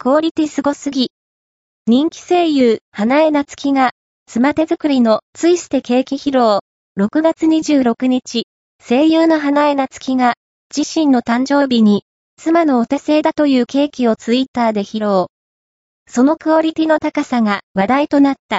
クオリティすごすぎ。人気声優、花江夏樹が、妻手作りのツイステケーキ披露。6月26日、声優の花江夏樹が、自身の誕生日に、妻のお手製だというケーキをツイッターで披露。そのクオリティの高さが話題となった。